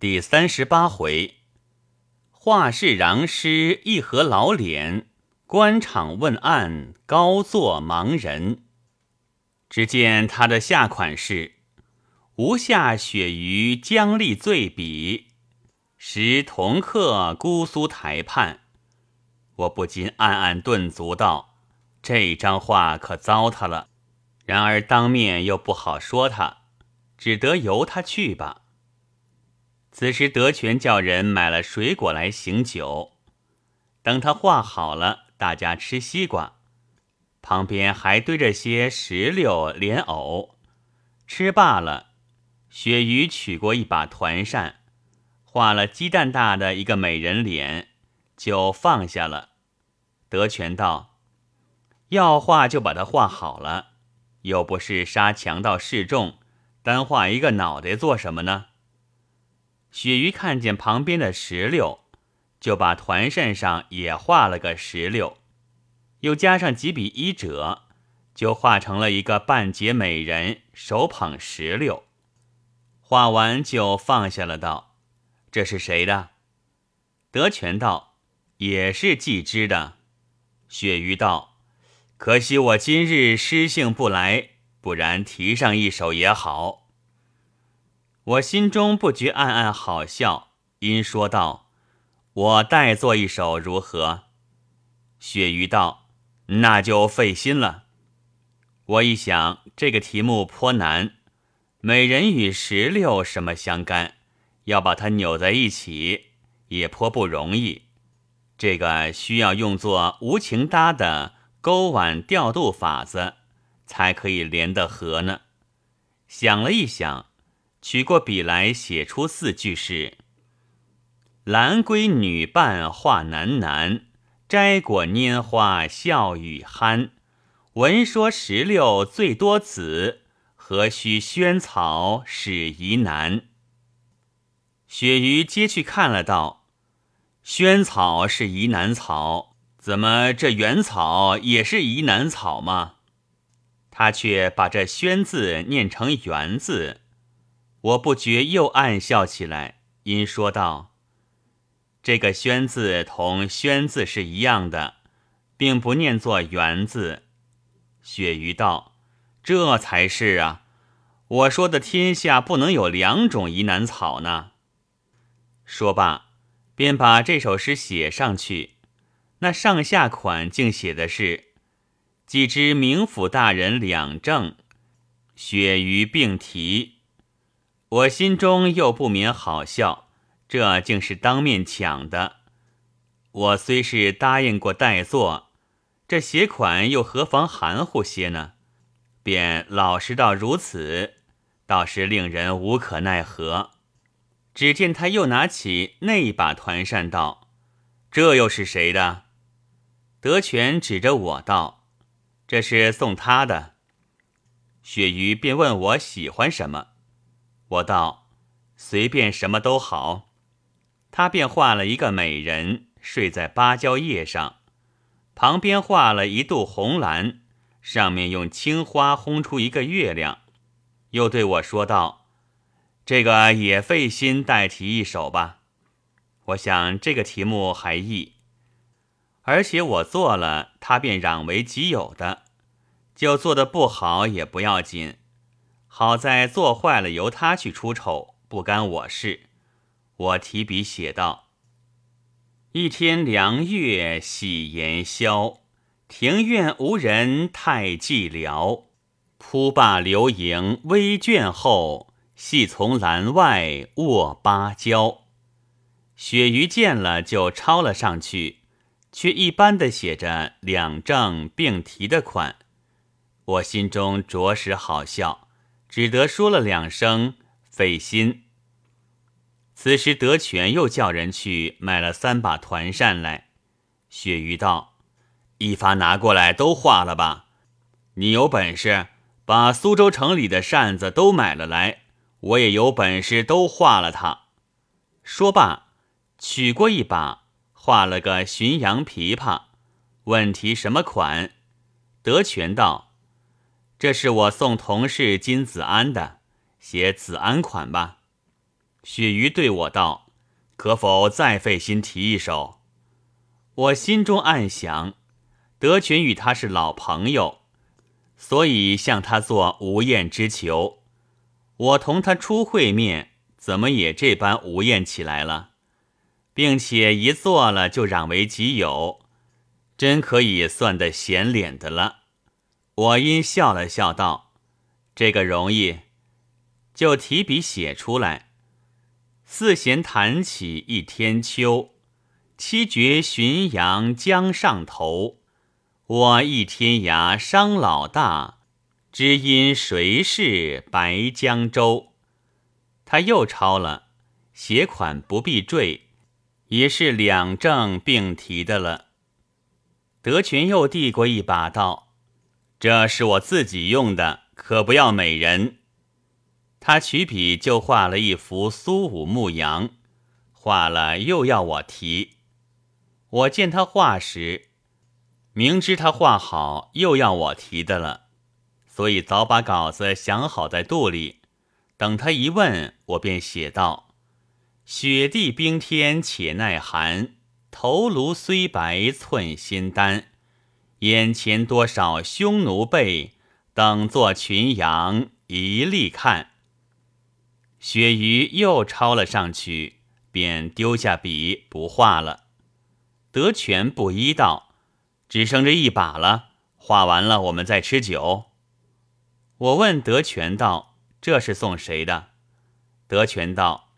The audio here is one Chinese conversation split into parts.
第三十八回，画室禳师一合老脸，官场问案高坐盲人。只见他的下款是：“无下雪于江丽醉笔，时同客姑苏台畔。”我不禁暗暗顿足道：“这张画可糟蹋了。”然而当面又不好说他，只得由他去吧。此时德全叫人买了水果来醒酒，等他画好了，大家吃西瓜，旁边还堆着些石榴、莲藕。吃罢了，雪鱼取过一把团扇，画了鸡蛋大的一个美人脸，就放下了。德全道：“要画就把它画好了，又不是杀强盗示众，单画一个脑袋做什么呢？”雪鱼看见旁边的石榴，就把团扇上也画了个石榴，又加上几笔衣褶，就画成了一个半截美人，手捧石榴。画完就放下了，道：“这是谁的？”德全道：“也是季之的。”雪鱼道：“可惜我今日诗兴不来，不然提上一首也好。”我心中不觉暗暗好笑，因说道：“我代做一首如何？”雪鱼道：“那就费心了。”我一想，这个题目颇难，美人与石榴什么相干？要把它扭在一起，也颇不容易。这个需要用作无情搭的钩挽调度法子，才可以连得合呢。想了一想。取过笔来，写出四句是：“兰闺女伴画男男，摘果拈花笑语酣。闻说石榴最多子，何须萱草使疑难？”雪鱼接去看了，道：“萱草是疑难草，怎么这原草也是疑难草吗？”他却把这“萱”字念成“圆”字。我不觉又暗笑起来，因说道：“这个‘宣’字同‘宣’字是一样的，并不念作‘圆’字。”雪鱼道：“这才是啊！我说的天下不能有两种疑难草呢。”说罢，便把这首诗写上去。那上下款竟写的是：“既知名府大人两正，雪鱼并提。”我心中又不免好笑，这竟是当面抢的。我虽是答应过代做，这写款又何妨含糊些呢？便老实到如此，倒是令人无可奈何。只见他又拿起那一把团扇，道：“这又是谁的？”德全指着我道：“这是送他的。”雪鱼便问我喜欢什么。我道：“随便什么都好。”他便画了一个美人睡在芭蕉叶上，旁边画了一肚红蓝，上面用青花烘出一个月亮。又对我说道：“这个也费心代题一首吧。”我想这个题目还易，而且我做了，他便嚷为己有的，就做的不好也不要紧。好在做坏了，由他去出丑，不干我事。我提笔写道：“一天凉月喜炎宵，庭院无人太寂寥。铺罢流萤微卷后，细从栏外卧芭蕉。”雪鱼见了就抄了上去，却一般的写着两正并提的款。我心中着实好笑。只得说了两声费心。此时德全又叫人去买了三把团扇来。雪鱼道：“一发拿过来都画了吧。你有本事把苏州城里的扇子都买了来，我也有本事都画了它。”说罢，取过一把，画了个浔阳琵琶。问题什么款？德全道。这是我送同事金子安的，写子安款吧。雪鱼对我道：“可否再费心提一首？”我心中暗想，德群与他是老朋友，所以向他做无厌之求。我同他初会面，怎么也这般无厌起来了，并且一做了就攘为己有，真可以算得显脸的了。我因笑了笑道：“这个容易。”就提笔写出来。四弦弹起一天秋，七绝浔阳江上头。我一天涯伤老大，知因谁是白江州？他又抄了，写款不必缀，也是两正并提的了。德全又递过一把道：“这是我自己用的，可不要美人。”他取笔就画了一幅苏武牧羊，画了又要我提。我见他画时，明知他画好又要我提的了，所以早把稿子想好在肚里。等他一问，我便写道：“雪地冰天且耐寒，头颅虽白寸心丹。眼前多少匈奴辈，等作群羊一力看。”雪鱼又抄了上去，便丢下笔不画了。德全不依道：“只剩这一把了，画完了我们再吃酒。”我问德全道：“这是送谁的？”德全道：“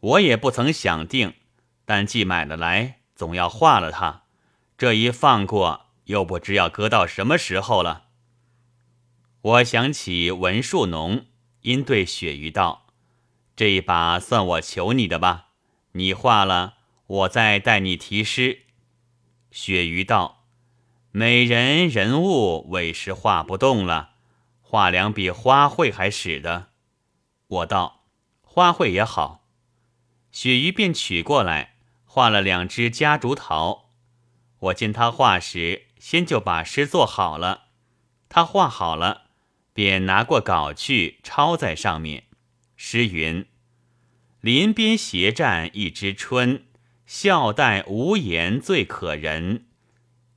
我也不曾想定，但既买了来，总要画了它。这一放过，又不知要搁到什么时候了。”我想起文树农，因对雪鱼道。这一把算我求你的吧，你画了，我再代你题诗。雪鱼道：“美人人物委实画不动了，画两笔花卉还使得。”我道：“花卉也好。”雪鱼便取过来，画了两只夹竹桃。我见他画时，先就把诗做好了。他画好了，便拿过稿去抄在上面。诗云：“林边斜站一枝春，笑带无言最可人。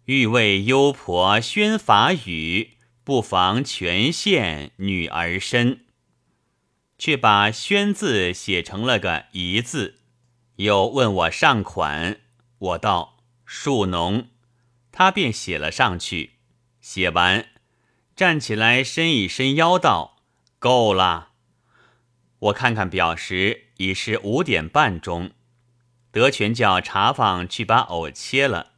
欲为幽婆宣法语，不妨全献女儿身。”却把“宣”字写成了个“一”字，又问我上款，我道：“树农。”他便写了上去。写完，站起来伸一伸腰道：“够了。”我看看表时已是五点半钟，德全叫茶坊去把藕切了，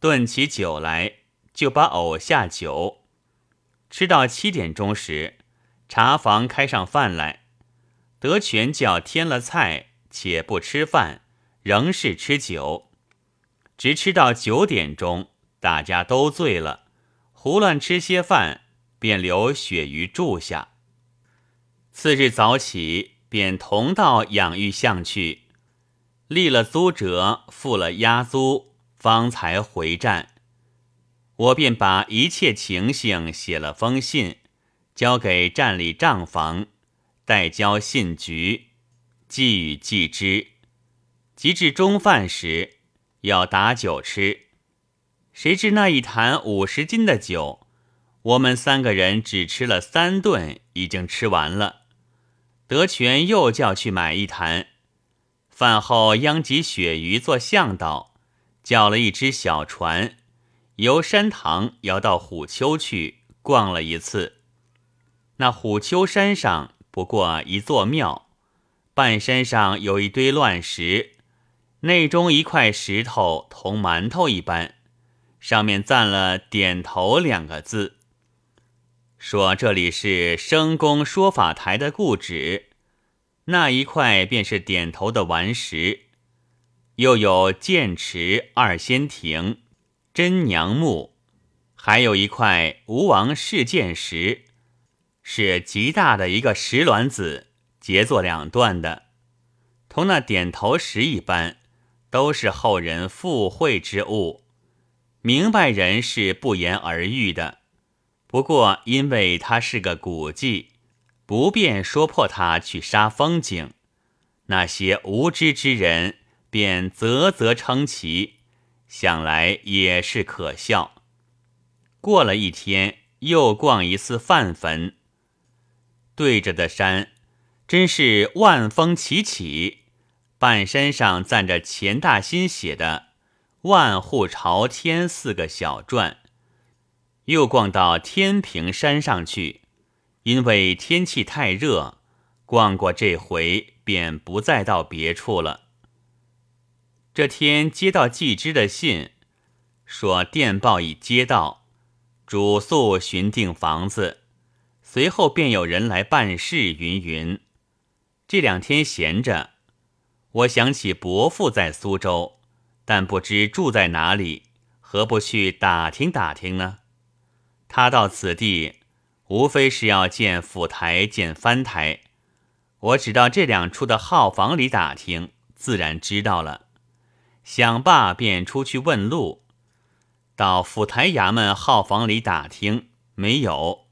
炖起酒来，就把藕下酒。吃到七点钟时，茶房开上饭来，德全叫添了菜，且不吃饭，仍是吃酒，直吃到九点钟，大家都醉了，胡乱吃些饭，便留鳕鱼住下。次日早起，便同到养育巷去，立了租折，付了押租，方才回站。我便把一切情形写了封信，交给站里账房，代交信局，寄与寄之。及至中饭时，要打酒吃，谁知那一坛五十斤的酒，我们三个人只吃了三顿，已经吃完了。德全又叫去买一坛，饭后央及鳕鱼做向导，叫了一只小船，由山塘摇到虎丘去逛了一次。那虎丘山上不过一座庙，半山上有一堆乱石，内中一块石头同馒头一般，上面赞了“点头”两个字。说这里是生公说法台的故址，那一块便是点头的顽石，又有剑池二仙亭、真娘墓，还有一块吴王试剑石，是极大的一个石卵子，截作两段的，同那点头石一般，都是后人附会之物，明白人是不言而喻的。不过，因为它是个古迹，不便说破它去杀风景。那些无知之人便啧啧称奇，想来也是可笑。过了一天，又逛一次范坟，对着的山真是万峰齐起，半山上站着钱大新写的“万户朝天”四个小篆。又逛到天平山上去，因为天气太热，逛过这回便不再到别处了。这天接到季之的信，说电报已接到，主宿寻定房子，随后便有人来办事，云云。这两天闲着，我想起伯父在苏州，但不知住在哪里，何不去打听打听呢？他到此地，无非是要见府台、见藩台。我只到这两处的号房里打听，自然知道了。想罢，便出去问路。到府台衙门号房里打听，没有，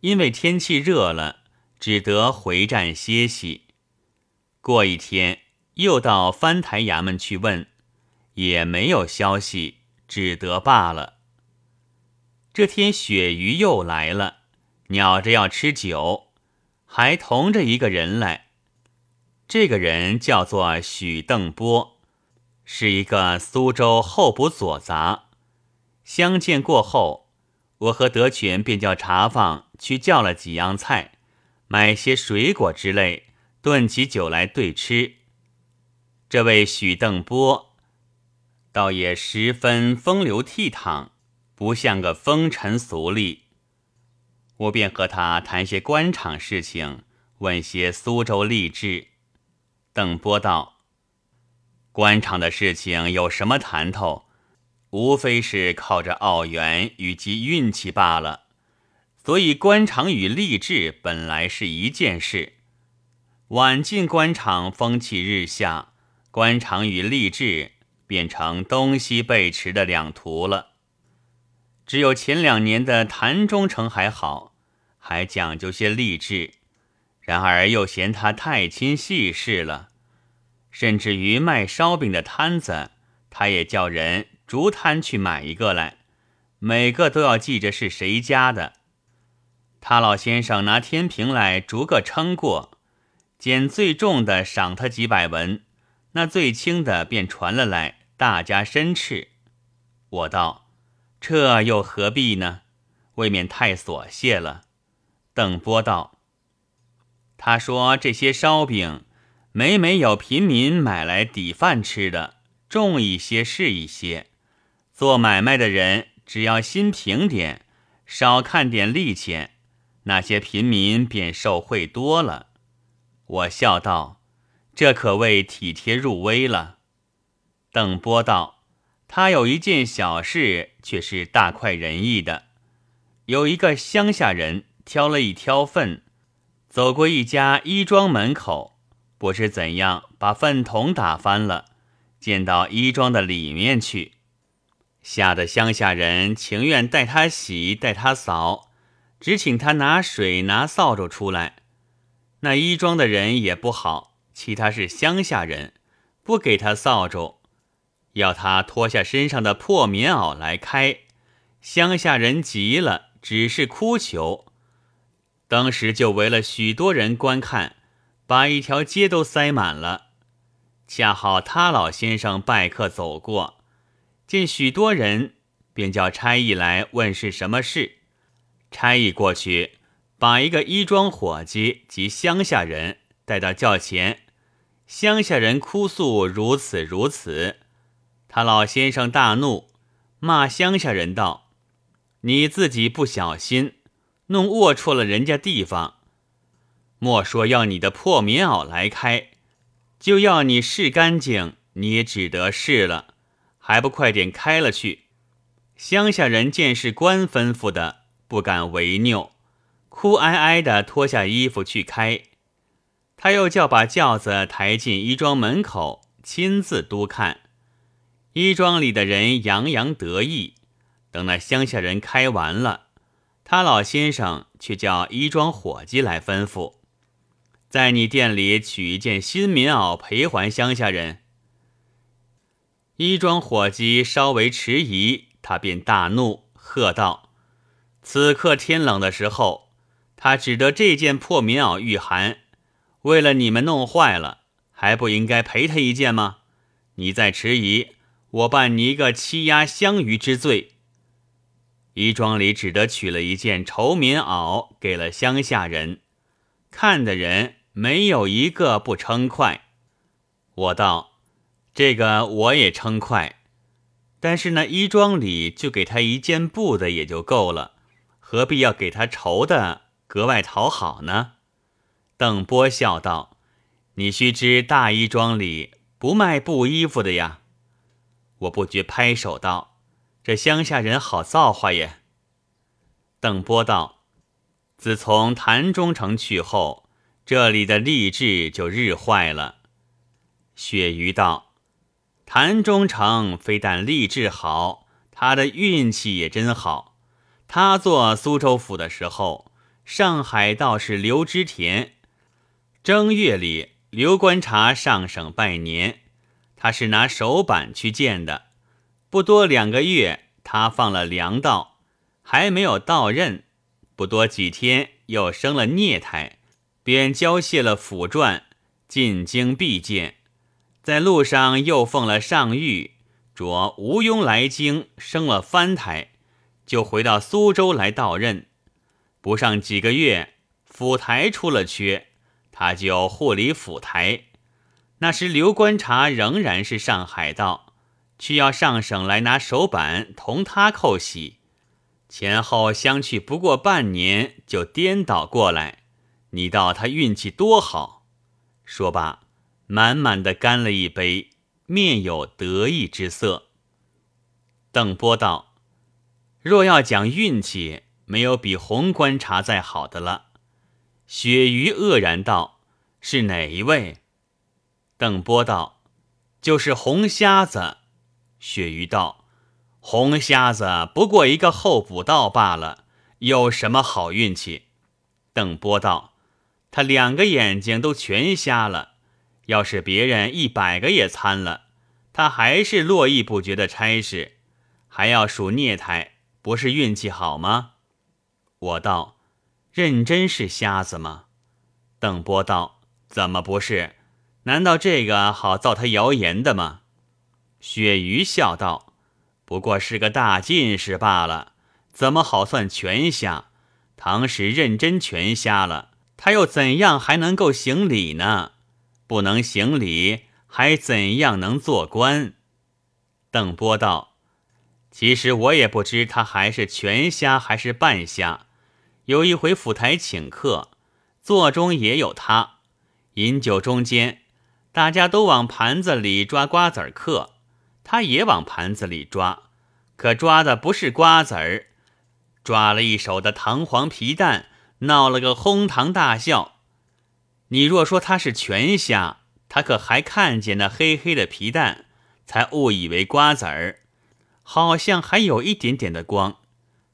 因为天气热了，只得回站歇息。过一天，又到藩台衙门去问，也没有消息，只得罢了。这天雪鱼又来了，鸟着要吃酒，还同着一个人来。这个人叫做许邓波，是一个苏州候补左杂。相见过后，我和德全便叫茶坊去叫了几样菜，买些水果之类，炖起酒来对吃。这位许邓波，倒也十分风流倜傥。不像个风尘俗吏，我便和他谈些官场事情，问些苏州吏治。邓波道：“官场的事情有什么谈头？无非是靠着澳元与及运气罢了。所以官场与吏治本来是一件事。晚近官场风气日下，官场与吏治变成东西背驰的两途了。”只有前两年的谭中丞还好，还讲究些励志；然而又嫌他太亲细事了，甚至于卖烧饼的摊子，他也叫人逐摊去买一个来，每个都要记着是谁家的。他老先生拿天平来逐个称过，捡最重的赏他几百文，那最轻的便传了来，大家申斥。我道。这又何必呢？未免太琐屑了。邓波道：“他说这些烧饼，每每有平民买来抵饭吃的，重一些是一些。做买卖的人只要心平点，少看点利钱，那些平民便受贿多了。”我笑道：“这可谓体贴入微了。”邓波道。他有一件小事，却是大快人意的。有一个乡下人挑了一挑粪，走过一家衣庄门口，不知怎样把粪桶打翻了，溅到衣庄的里面去，吓得乡下人情愿带他洗，带他扫，只请他拿水拿扫帚出来。那衣庄的人也不好，其他是乡下人，不给他扫帚。要他脱下身上的破棉袄来开，乡下人急了，只是哭求。当时就围了许多人观看，把一条街都塞满了。恰好他老先生拜客走过，见许多人，便叫差役来问是什么事。差役过去，把一个衣装伙计及乡下人带到轿前，乡下人哭诉如此如此。他老先生大怒，骂乡下人道：“你自己不小心，弄龌龊了人家地方。莫说要你的破棉袄来开，就要你试干净，你也只得试了，还不快点开了去？”乡下人见是官吩咐的，不敢违拗，哭哀哀的脱下衣服去开。他又叫把轿子抬进衣庄门口，亲自督看。衣庄里的人洋洋得意，等那乡下人开完了，他老先生却叫衣庄伙计来吩咐：在你店里取一件新棉袄赔还乡下人。”衣庄伙计稍微迟疑，他便大怒，喝道：“此刻天冷的时候，他只得这件破棉袄御寒，为了你们弄坏了，还不应该赔他一件吗？你再迟疑，我办你一个欺压乡余之罪。”衣庄里只得取了一件绸棉袄给了乡下人，看的人没有一个不称快。我道：“这个我也称快，但是那衣庄里就给他一件布的也就够了，何必要给他绸的格外讨好呢？”邓波笑道：“你须知大衣庄里不卖布衣服的呀。”我不觉拍手道。这乡下人好造化耶。邓波道：“自从谭中城去后，这里的吏治就日坏了。”雪鱼道：“谭中城非但吏治好，他的运气也真好。他做苏州府的时候，上海道士刘知田，正月里刘观察上省拜年，他是拿手板去见的。”不多两个月，他放了粮道，还没有到任。不多几天，又生了孽胎，便交卸了府传，进京必见。在路上又奉了上谕，着吴庸来京，生了藩台，就回到苏州来到任。不上几个月，府台出了缺，他就护理府台。那时刘观察仍然是上海道。却要上省来拿手板同他扣喜，前后相去不过半年，就颠倒过来。你道他运气多好？说罢，满满的干了一杯，面有得意之色。邓波道：“若要讲运气，没有比红观察再好的了。”鳕鱼愕然道：“是哪一位？”邓波道：“就是红瞎子。”鳕鱼道：“红瞎子不过一个候补道罢了，有什么好运气？”邓波道：“他两个眼睛都全瞎了，要是别人一百个也参了，他还是络绎不绝的差事，还要数孽胎，不是运气好吗？”我道：“认真是瞎子吗？”邓波道：“怎么不是？难道这个好造他谣言的吗？”鳕鱼笑道：“不过是个大进士罢了，怎么好算全瞎？唐时认真全瞎了，他又怎样还能够行礼呢？不能行礼，还怎样能做官？”邓波道：“其实我也不知他还是全瞎还是半瞎。有一回府台请客，座中也有他，饮酒中间，大家都往盘子里抓瓜子儿嗑。”他也往盘子里抓，可抓的不是瓜子儿，抓了一手的糖黄皮蛋，闹了个哄堂大笑。你若说他是全瞎，他可还看见那黑黑的皮蛋，才误以为瓜子儿，好像还有一点点的光。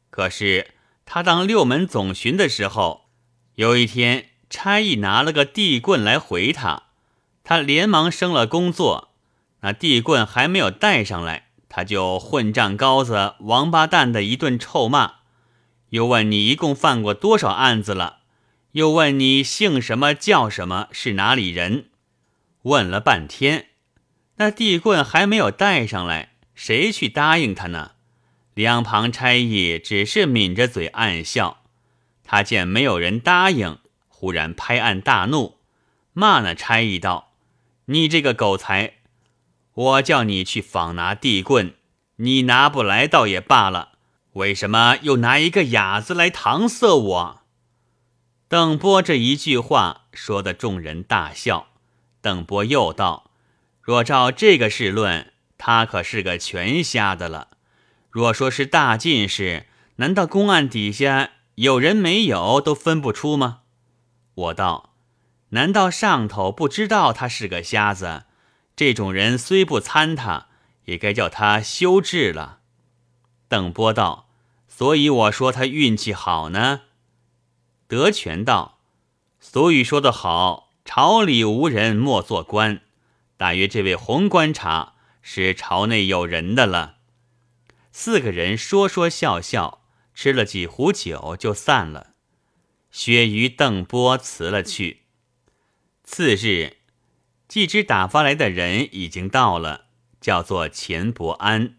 可是他当六门总巡的时候，有一天差役拿了个地棍来回他，他连忙升了工作。那地棍还没有带上来，他就混账羔子、王八蛋的一顿臭骂，又问你一共犯过多少案子了，又问你姓什么叫什么，是哪里人？问了半天，那地棍还没有带上来，谁去答应他呢？两旁差役只是抿着嘴暗笑。他见没有人答应，忽然拍案大怒，骂那差役道：“你这个狗才！”我叫你去访拿地棍，你拿不来倒也罢了，为什么又拿一个哑子来搪塞我？邓波这一句话说的众人大笑。邓波又道：“若照这个事论，他可是个全瞎的了。若说是大进士，难道公案底下有人没有都分不出吗？”我道：“难道上头不知道他是个瞎子？”这种人虽不参他，也该叫他休治了。邓波道：“所以我说他运气好呢。”德全道：“俗语说得好，朝里无人莫做官。大约这位红观察是朝内有人的了。四个人说说笑笑，吃了几壶酒就散了。鳕鱼、邓波辞了去。次日，季之打发来的人已经到了，叫做钱伯安，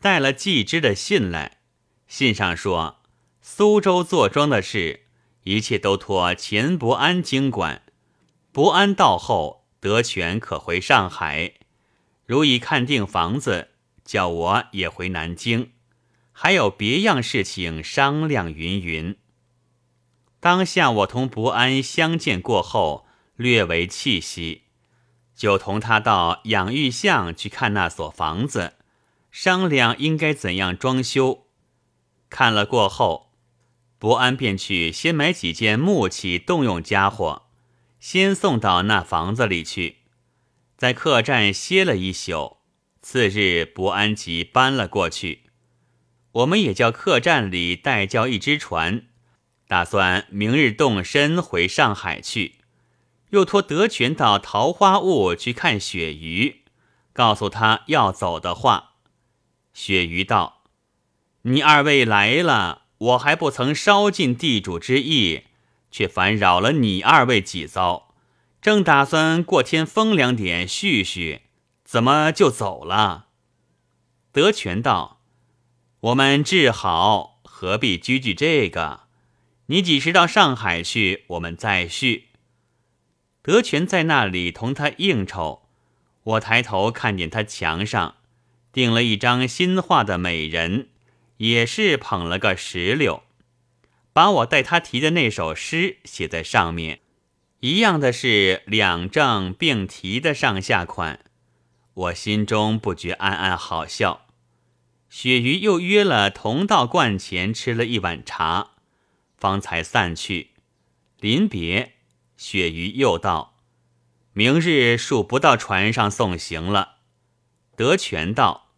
带了季之的信来。信上说，苏州坐庄的事，一切都托钱伯安经管。伯安到后。德全可回上海，如已看定房子，叫我也回南京，还有别样事情商量。云云。当下我同伯安相见过后，略为气息，就同他到养育巷去看那所房子，商量应该怎样装修。看了过后，伯安便去先买几件木器动用家伙。先送到那房子里去，在客栈歇了一宿。次日，伯安即搬了过去。我们也叫客栈里代叫一只船，打算明日动身回上海去。又托德全到桃花坞去看鳕鱼，告诉他要走的话。鳕鱼道：“你二位来了，我还不曾烧尽地主之意。”却烦扰了你二位几遭，正打算过天风凉点叙叙，怎么就走了？德全道：“我们治好，何必拘拘这个？你几时到上海去，我们再叙。”德全在那里同他应酬，我抬头看见他墙上钉了一张新画的美人，也是捧了个石榴。把我带他提的那首诗写在上面，一样的是两正并提的上下款，我心中不觉暗暗好笑。雪鱼又约了同道观前吃了一碗茶，方才散去。临别，鳕鱼又道：“明日恕不到船上送行了。”德全道：“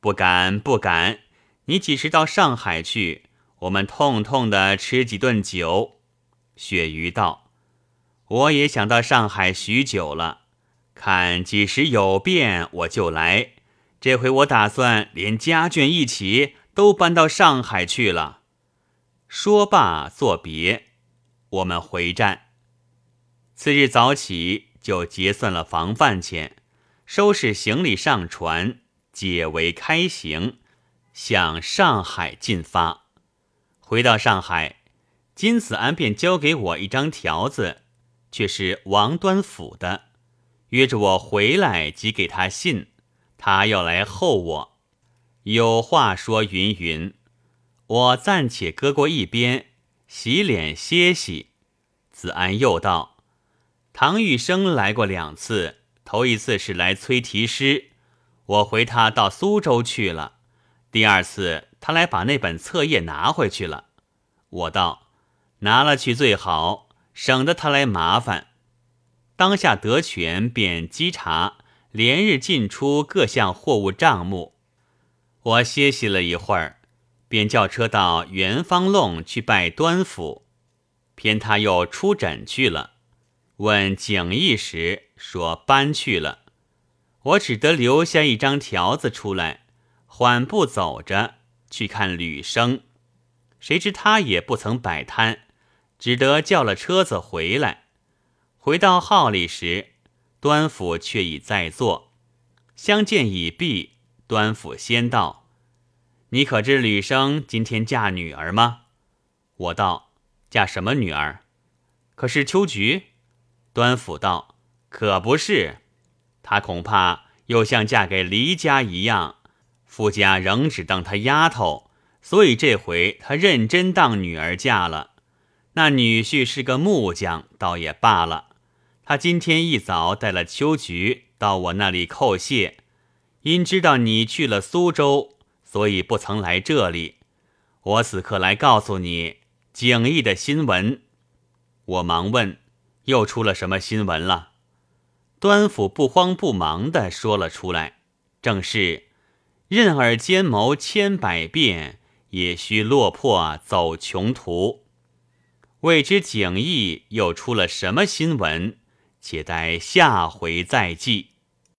不敢不敢，你几时到上海去？”我们痛痛的吃几顿酒。鳕鱼道：“我也想到上海许久了，看几时有变我就来。这回我打算连家眷一起都搬到上海去了。”说罢作别，我们回站。次日早起就结算了房饭钱，收拾行李上船，解围开行，向上海进发。回到上海，金子安便交给我一张条子，却是王端甫的，约着我回来即给他信，他要来候我，有话说云云。我暂且搁过一边，洗脸歇息。子安又道：“唐玉生来过两次，头一次是来催题诗，我回他到苏州去了。第二次。”他来把那本册页拿回去了，我道拿了去最好，省得他来麻烦。当下德全便稽查，连日进出各项货物账目。我歇息了一会儿，便叫车到元芳弄去拜端府，偏他又出诊去了。问景义时，说搬去了。我只得留下一张条子出来，缓步走着。去看吕生，谁知他也不曾摆摊，只得叫了车子回来。回到号里时，端府却已在座，相见已毕。端府先道：“你可知吕生今天嫁女儿吗？”我道：“嫁什么女儿？可是秋菊？”端府道：“可不是，她恐怕又像嫁给黎家一样。”夫家仍只当她丫头，所以这回她认真当女儿嫁了。那女婿是个木匠，倒也罢了。他今天一早带了秋菊到我那里叩谢，因知道你去了苏州，所以不曾来这里。我此刻来告诉你景逸的新闻。我忙问，又出了什么新闻了？端府不慌不忙地说了出来，正是。任尔奸谋千百遍，也须落魄走穷途。未知景逸又出了什么新闻？且待下回再记。